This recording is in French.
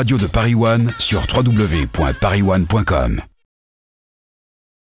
Radios de Paris One sur www.parisone.com.